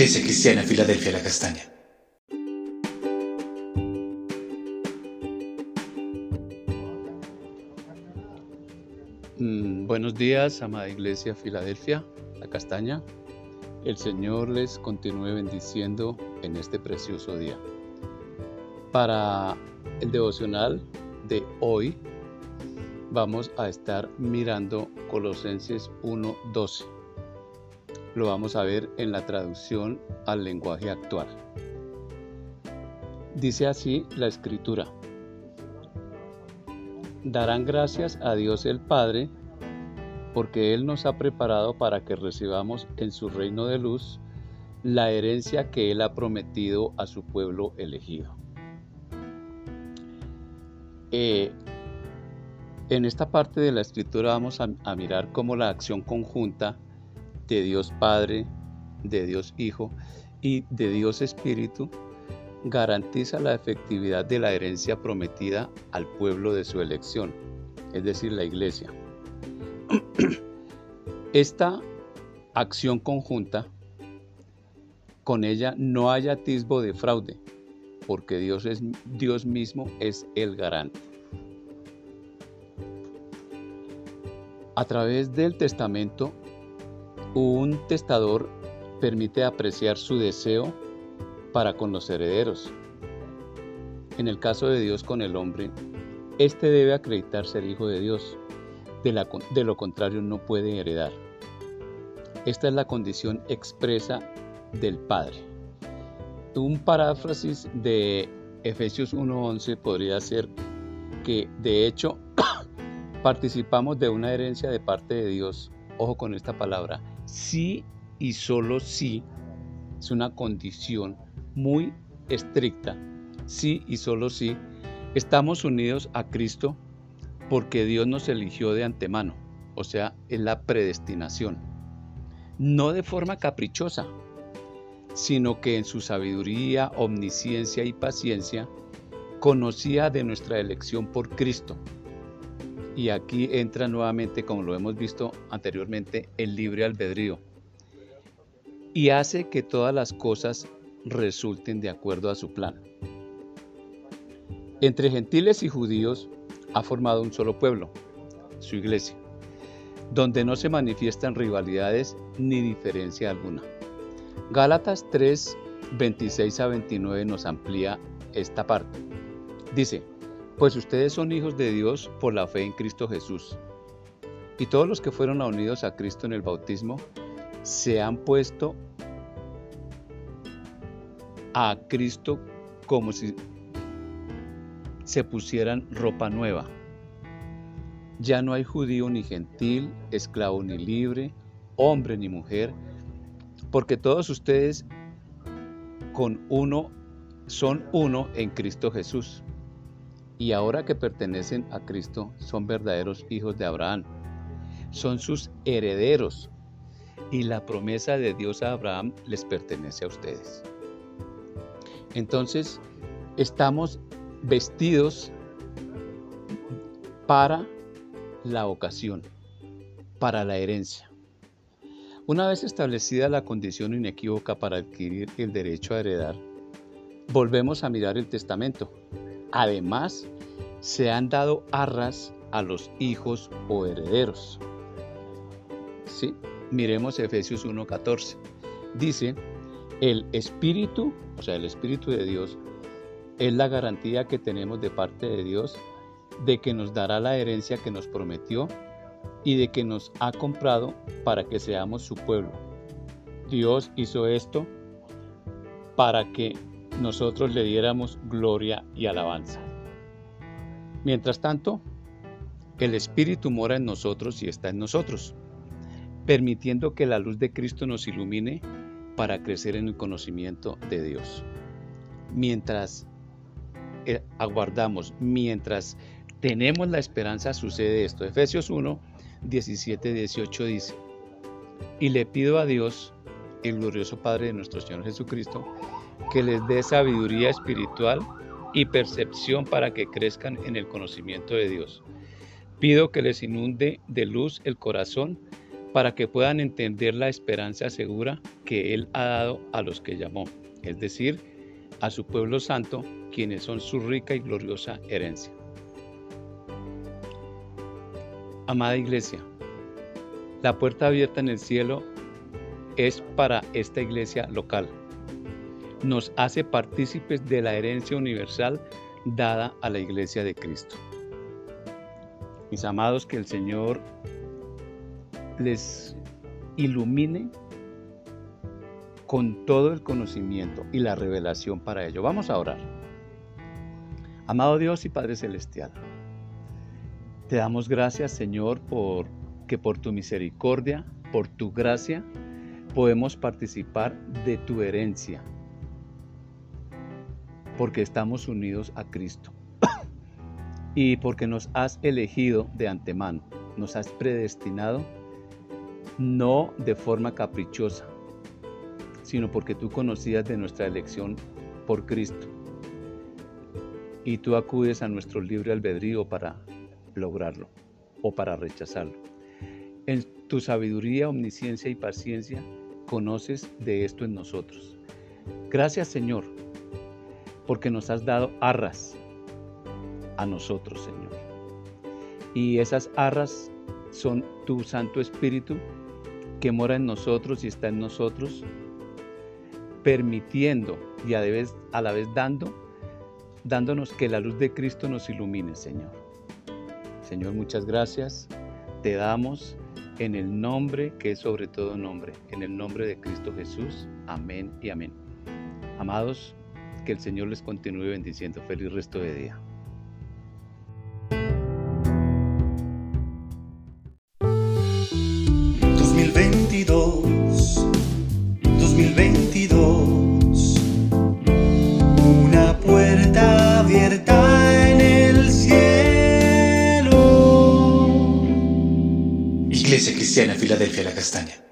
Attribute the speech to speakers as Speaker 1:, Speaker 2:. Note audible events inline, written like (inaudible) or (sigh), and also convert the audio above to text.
Speaker 1: Iglesia Cristiana Filadelfia La Castaña.
Speaker 2: Mm, buenos días, amada Iglesia Filadelfia La Castaña. El Señor les continúe bendiciendo en este precioso día. Para el devocional de hoy vamos a estar mirando Colosenses 1.12 lo vamos a ver en la traducción al lenguaje actual. Dice así la escritura. Darán gracias a Dios el Padre porque Él nos ha preparado para que recibamos en su reino de luz la herencia que Él ha prometido a su pueblo elegido. Eh, en esta parte de la escritura vamos a, a mirar cómo la acción conjunta de Dios Padre, de Dios Hijo y de Dios Espíritu, garantiza la efectividad de la herencia prometida al pueblo de su elección, es decir, la iglesia. (clears throat) Esta acción conjunta, con ella no hay atisbo de fraude, porque Dios, es, Dios mismo es el garante. A través del testamento un testador permite apreciar su deseo para con los herederos. En el caso de Dios con el hombre, éste debe acreditar ser hijo de Dios, de, de lo contrario no puede heredar. Esta es la condición expresa del Padre. Un paráfrasis de Efesios 1.11 podría ser que de hecho (coughs) participamos de una herencia de parte de Dios, ojo con esta palabra, sí y solo sí es una condición muy estricta. Sí y solo sí estamos unidos a Cristo porque Dios nos eligió de antemano, o sea, en la predestinación. No de forma caprichosa, sino que en su sabiduría, omnisciencia y paciencia conocía de nuestra elección por Cristo y aquí entra nuevamente, como lo hemos visto anteriormente, el libre albedrío. Y hace que todas las cosas resulten de acuerdo a su plan. Entre gentiles y judíos ha formado un solo pueblo, su iglesia, donde no se manifiestan rivalidades ni diferencia alguna. Gálatas 3, 26 a 29 nos amplía esta parte. Dice, pues ustedes son hijos de Dios por la fe en Cristo Jesús. Y todos los que fueron unidos a Cristo en el bautismo se han puesto a Cristo como si se pusieran ropa nueva. Ya no hay judío ni gentil, esclavo ni libre, hombre ni mujer, porque todos ustedes con uno son uno en Cristo Jesús y ahora que pertenecen a Cristo son verdaderos hijos de Abraham. Son sus herederos y la promesa de Dios a Abraham les pertenece a ustedes. Entonces, estamos vestidos para la ocasión, para la herencia. Una vez establecida la condición inequívoca para adquirir el derecho a heredar, volvemos a mirar el testamento Además, se han dado arras a los hijos o herederos. ¿Sí? Miremos Efesios 1.14. Dice, el Espíritu, o sea, el Espíritu de Dios, es la garantía que tenemos de parte de Dios de que nos dará la herencia que nos prometió y de que nos ha comprado para que seamos su pueblo. Dios hizo esto para que nosotros le diéramos gloria y alabanza. Mientras tanto, el Espíritu mora en nosotros y está en nosotros, permitiendo que la luz de Cristo nos ilumine para crecer en el conocimiento de Dios. Mientras eh, aguardamos, mientras tenemos la esperanza, sucede esto. Efesios 1, 17, 18 dice, y le pido a Dios, el glorioso Padre de nuestro Señor Jesucristo, que les dé sabiduría espiritual y percepción para que crezcan en el conocimiento de Dios. Pido que les inunde de luz el corazón para que puedan entender la esperanza segura que Él ha dado a los que llamó, es decir, a su pueblo santo, quienes son su rica y gloriosa herencia. Amada Iglesia, la puerta abierta en el cielo es para esta iglesia local. Nos hace partícipes de la herencia universal dada a la iglesia de Cristo. Mis amados, que el Señor les ilumine con todo el conocimiento y la revelación para ello. Vamos a orar. Amado Dios y Padre Celestial, te damos gracias, Señor, por que por tu misericordia, por tu gracia, podemos participar de tu herencia, porque estamos unidos a Cristo (coughs) y porque nos has elegido de antemano, nos has predestinado no de forma caprichosa, sino porque tú conocías de nuestra elección por Cristo. Y tú acudes a nuestro libre albedrío para lograrlo o para rechazarlo. En tu sabiduría, omnisciencia y paciencia conoces de esto en nosotros. Gracias Señor, porque nos has dado arras a nosotros, Señor. Y esas arras son tu Santo Espíritu que mora en nosotros y está en nosotros, permitiendo y a la vez, a la vez dando, dándonos que la luz de Cristo nos ilumine, Señor. Señor, muchas gracias. Te damos en el nombre que es sobre todo nombre, en el nombre de Cristo Jesús. Amén y amén. Amados, que el Señor les continúe bendiciendo. Feliz resto de día. Una puerta abierta en el cielo.
Speaker 1: Iglesia Cristiana Filadelfia La Castaña.